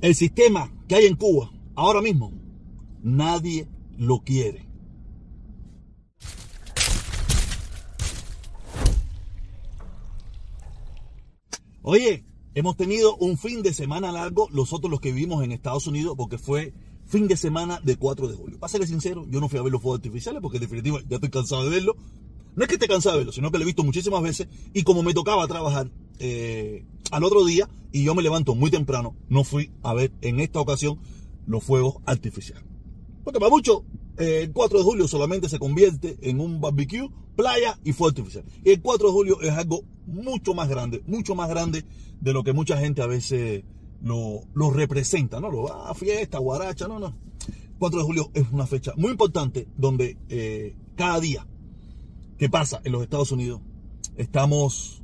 El sistema que hay en Cuba ahora mismo, nadie lo quiere. Oye, hemos tenido un fin de semana largo, nosotros los que vivimos en Estados Unidos, porque fue fin de semana de 4 de julio. Para serles sincero, yo no fui a ver los fuegos artificiales porque en definitiva ya estoy cansado de verlo. No es que esté cansado de verlo, sino que lo he visto muchísimas veces y como me tocaba trabajar eh, al otro día y yo me levanto muy temprano, no fui a ver en esta ocasión los fuegos artificiales. Porque para mucho, eh, el 4 de julio solamente se convierte en un barbecue, playa y fuego artificial. Y el 4 de julio es algo mucho más grande, mucho más grande de lo que mucha gente a veces lo, lo representa, ¿no? Lo va a fiesta, guaracha, no, no. 4 de julio es una fecha muy importante donde eh, cada día que pasa en los Estados Unidos estamos,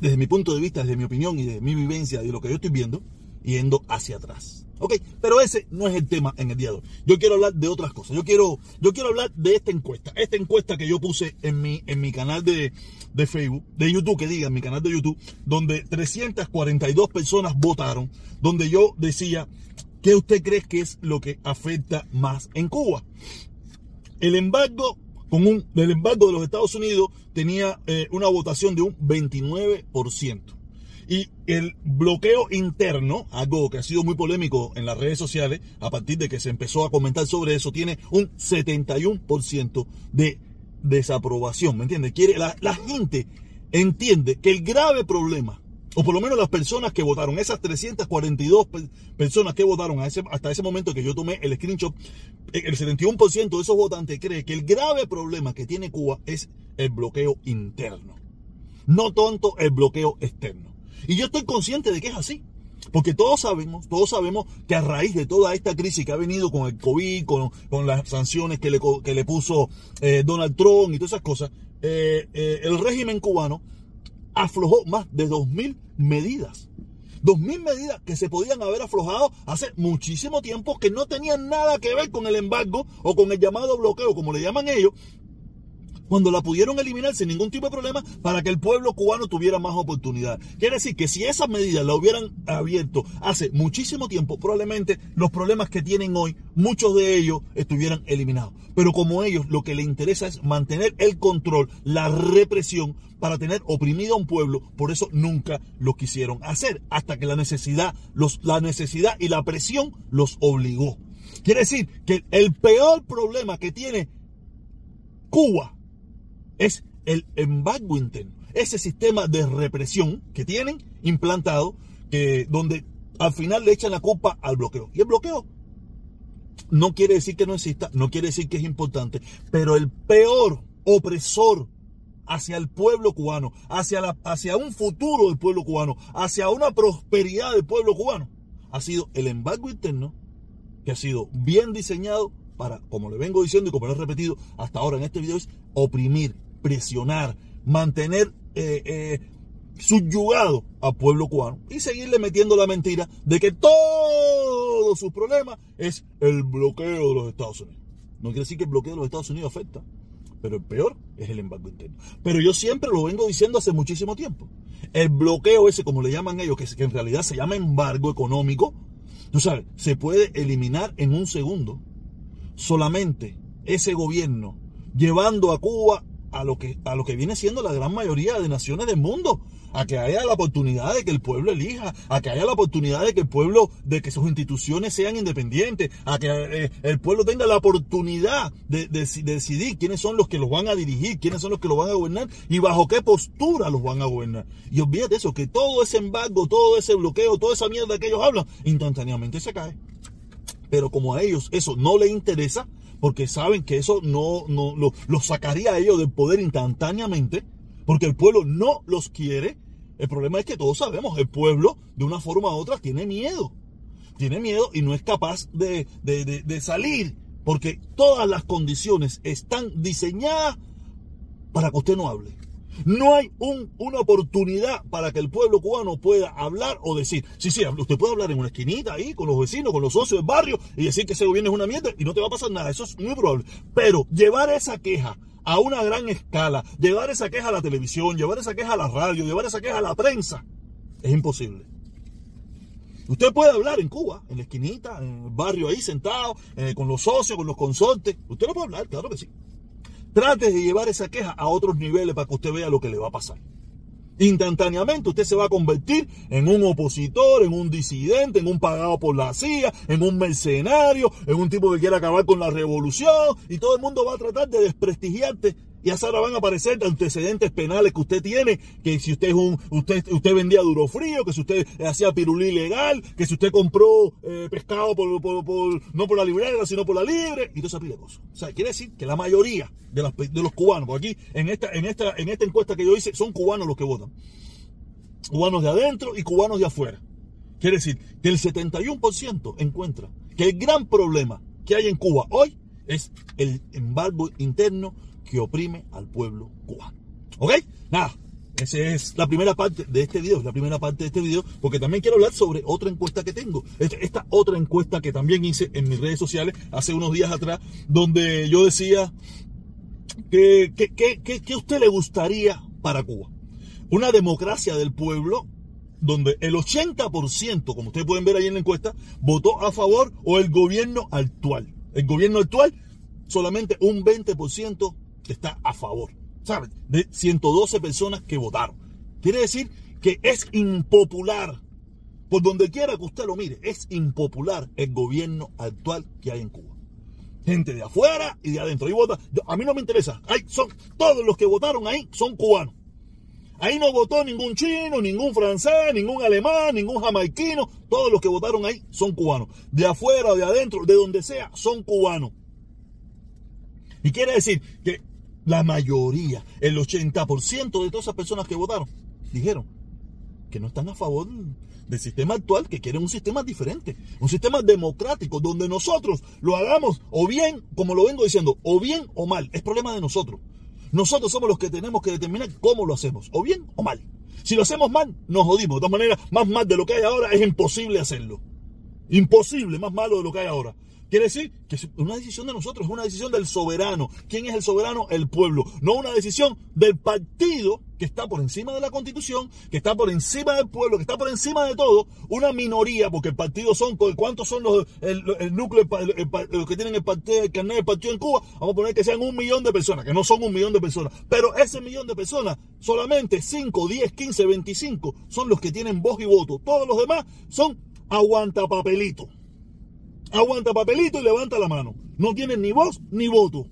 desde mi punto de vista, desde mi opinión y de mi vivencia, de lo que yo estoy viendo, yendo hacia atrás. Ok, pero ese no es el tema en el día de hoy. Yo quiero hablar de otras cosas. Yo quiero, yo quiero hablar de esta encuesta. Esta encuesta que yo puse en mi, en mi canal de, de Facebook, de YouTube, que diga, en mi canal de YouTube, donde 342 personas votaron, donde yo decía, ¿qué usted cree que es lo que afecta más en Cuba? El embargo, con el embargo de los Estados Unidos tenía eh, una votación de un 29%. Y el bloqueo interno, algo que ha sido muy polémico en las redes sociales, a partir de que se empezó a comentar sobre eso, tiene un 71% de desaprobación, ¿me entiendes? La gente entiende que el grave problema o por lo menos las personas que votaron, esas 342 personas que votaron hasta ese momento que yo tomé el screenshot, el 71% de esos votantes cree que el grave problema que tiene Cuba es el bloqueo interno, no tanto el bloqueo externo. Y yo estoy consciente de que es así. Porque todos sabemos, todos sabemos que a raíz de toda esta crisis que ha venido con el COVID, con, las sanciones que le, que le puso eh, Donald Trump y todas esas cosas, eh, eh, el régimen cubano aflojó más de 2.000 medidas. 2.000 medidas que se podían haber aflojado hace muchísimo tiempo, que no tenían nada que ver con el embargo o con el llamado bloqueo, como le llaman ellos, cuando la pudieron eliminar sin ningún tipo de problema para que el pueblo cubano tuviera más oportunidad. Quiere decir que si esas medidas la hubieran abierto hace muchísimo tiempo, probablemente los problemas que tienen hoy, muchos de ellos estuvieran eliminados. Pero como ellos lo que les interesa es mantener el control, la represión, para tener oprimido a un pueblo, por eso nunca lo quisieron hacer, hasta que la necesidad, los, la necesidad y la presión los obligó. Quiere decir que el peor problema que tiene Cuba es el embargo interno. Ese sistema de represión que tienen implantado, que, donde al final le echan la culpa al bloqueo. Y el bloqueo no quiere decir que no exista, no quiere decir que es importante, pero el peor opresor hacia el pueblo cubano, hacia, la, hacia un futuro del pueblo cubano, hacia una prosperidad del pueblo cubano, ha sido el embargo interno que ha sido bien diseñado para, como le vengo diciendo y como lo he repetido hasta ahora en este video, es oprimir, presionar, mantener eh, eh, subyugado al pueblo cubano y seguirle metiendo la mentira de que todos sus problemas es el bloqueo de los Estados Unidos. No quiere decir que el bloqueo de los Estados Unidos afecta, pero el peor es el embargo interno. Pero yo siempre lo vengo diciendo hace muchísimo tiempo. El bloqueo ese, como le llaman ellos, que, que en realidad se llama embargo económico, tú sabes, se puede eliminar en un segundo. Solamente ese gobierno llevando a Cuba a lo que, a lo que viene siendo la gran mayoría de naciones del mundo. A que haya la oportunidad de que el pueblo elija, a que haya la oportunidad de que el pueblo, de que sus instituciones sean independientes, a que eh, el pueblo tenga la oportunidad de, decidir quiénes son los que los van a dirigir, quiénes son los que los van a gobernar y bajo qué postura los van a gobernar. Y olvídate eso, que todo ese embargo, todo ese bloqueo, toda esa mierda que ellos hablan, instantáneamente se cae. Pero como a ellos eso no les interesa, porque saben que eso no, no lo, sacaría a ellos del poder instantáneamente, porque el pueblo no los quiere. El problema es que todos sabemos, el pueblo de una forma u otra tiene miedo. Tiene miedo y no es capaz de, de salir, porque todas las condiciones están diseñadas para que usted no hable. No hay un, una oportunidad para que el pueblo cubano pueda hablar o decir, sí, sí, usted puede hablar en una esquinita ahí con los vecinos, con los socios del barrio y decir que ese gobierno es una mierda y no te va a pasar nada, eso es muy probable. Pero llevar esa queja a una gran escala, llevar esa queja a la televisión, llevar esa queja a la radio, llevar esa queja a la prensa, es imposible. Usted puede hablar en Cuba, en la esquinita, en el barrio ahí sentado, eh, con los socios, con los consortes. Usted lo puede hablar, claro que sí. Trate de llevar esa queja a otros niveles para que usted vea lo que le va a pasar. Instantáneamente usted se va a convertir en un opositor, en un disidente, en un pagado por la CIA, en un mercenario, en un tipo que quiere acabar con la revolución y todo el mundo va a tratar de desprestigiarte y ahora van a aparecer antecedentes penales que usted tiene, que si usted es un, usted, usted vendía duro frío, que si usted hacía pirulí ilegal, que si usted compró eh, pescado por, no por la librera, sino por la libre, y toda esa pila de. O sea, quiere decir que la mayoría de, de los cubanos, porque aquí en esta, en esta, en esta encuesta que yo hice, son cubanos los que votan. Cubanos de adentro y cubanos de afuera. Quiere decir que el 71% encuentra que el gran problema que hay en Cuba hoy es el embargo interno que oprime al pueblo cubano. ¿Ok? Nada. Esa es la primera parte de este video, la primera parte de este video, porque también quiero hablar sobre otra encuesta que tengo. Esta otra encuesta que también hice en mis redes sociales hace unos días atrás, donde yo decía que, que, usted le gustaría para Cuba. Una democracia del pueblo donde el 80%, como ustedes pueden ver ahí en la encuesta, votó a favor o el gobierno actual. El gobierno actual, solamente un 20% está a favor, ¿sabes? De 112 personas que votaron. Quiere decir que es impopular, por donde quiera que usted lo mire, es impopular el gobierno actual que hay en Cuba. Gente de afuera y de adentro. Y vota. A mí no me interesa. Hay, son, todos los que votaron ahí son cubanos. Ahí no votó ningún chino, ningún francés, ningún alemán, ningún jamaiquino. Todos los que votaron ahí son cubanos. De afuera, de adentro, de donde sea, son cubanos. Y quiere decir que la mayoría, el 80% de todas esas personas que votaron, dijeron que no están a favor del sistema actual, que quieren un sistema diferente, un sistema democrático, donde nosotros lo hagamos o bien, como lo vengo diciendo, o bien o mal. Es problema de nosotros. Nosotros somos los que tenemos que determinar cómo lo hacemos, o bien o mal. Si lo hacemos mal, nos jodimos. De todas maneras, más mal de lo que hay ahora es imposible hacerlo. Imposible, más malo de lo que hay ahora. Quiere decir que es una decisión de nosotros, es una decisión del soberano. ¿Quién es el soberano? El pueblo. No una decisión del partido que está por encima de la constitución, que está por encima del pueblo, que está por encima de todo. Una minoría, porque el partido son, ¿cuántos son los, el, núcleo, los que tienen el, partido, el carnet del partido en Cuba? Vamos a poner que sean un millón de personas, que no son un millón de personas. Pero ese millón de personas, solamente 5, 10, 15, 25 son los que tienen voz y voto. Todos los demás son aguanta papelito aguanta papelito y levanta la mano. No tienes ni voz ni voto.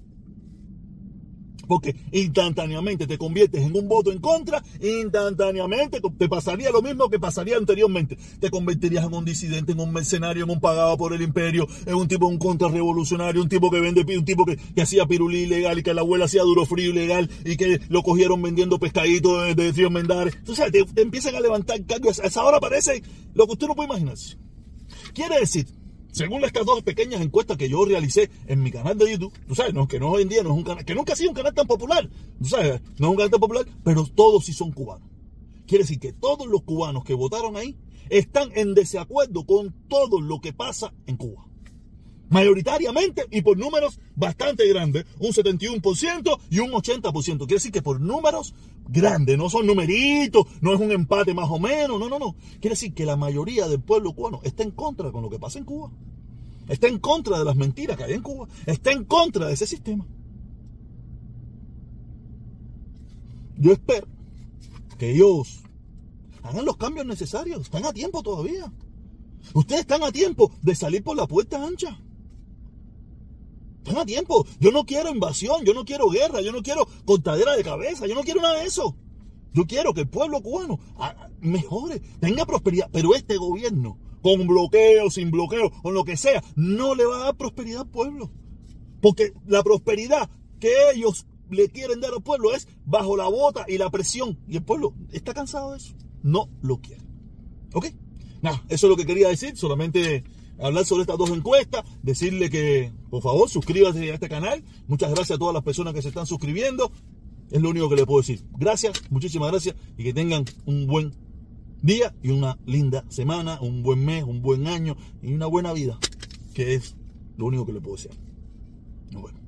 Porque instantáneamente te conviertes en un voto en contra, instantáneamente te pasaría lo mismo que pasaría anteriormente. Te convertirías en un disidente, en un mercenario, en un pagado por el imperio, en un tipo, un contrarrevolucionario, un tipo que vende, un tipo que, hacía pirulí ilegal y que la abuela hacía duro frío ilegal y que lo cogieron vendiendo pescaditos de, de Río Mendares. Entonces te, empiezan a levantar cargos. A esa hora parece lo que usted no puede imaginarse. Quiere decir según estas dos pequeñas encuestas que yo realicé en mi canal de YouTube, tú sabes, que no hoy en día no es un canal, que nunca ha sido un canal tan popular, tú sabes, no es un canal tan popular, pero todos sí son cubanos. Quiere decir que todos los cubanos que votaron ahí están en desacuerdo con todo lo que pasa en Cuba mayoritariamente y por números bastante grandes, un 71% y un 80%. Quiere decir que por números grandes, no son numeritos, no es un empate más o menos, no, no, no. Quiere decir que la mayoría del pueblo cubano está en contra con lo que pasa en Cuba. Está en contra de las mentiras que hay en Cuba. Está en contra de ese sistema. Yo espero que ellos hagan los cambios necesarios. Están a tiempo todavía. Ustedes están a tiempo de salir por la puerta ancha. Toma tiempo. Yo no quiero invasión, yo no quiero guerra, yo no quiero cortadera de cabeza, yo no quiero nada de eso. Yo quiero que el pueblo cubano mejore, tenga prosperidad, pero este gobierno, con bloqueo, sin bloqueo, con lo que sea, no le va a dar prosperidad al pueblo. Porque la prosperidad que ellos le quieren dar al pueblo es bajo la bota y la presión. Y el pueblo está cansado de eso. No lo quiere. ¿Ok? Nada, eso es lo que quería decir. Solamente hablar sobre estas dos encuestas, decirle que por favor suscríbase a este canal. Muchas gracias a todas las personas que se están suscribiendo. Es lo único que le puedo decir. Gracias, muchísimas gracias y que tengan un buen día y una linda semana, un buen mes, un buen año y una buena vida, que es lo único que le puedo decir. Bueno.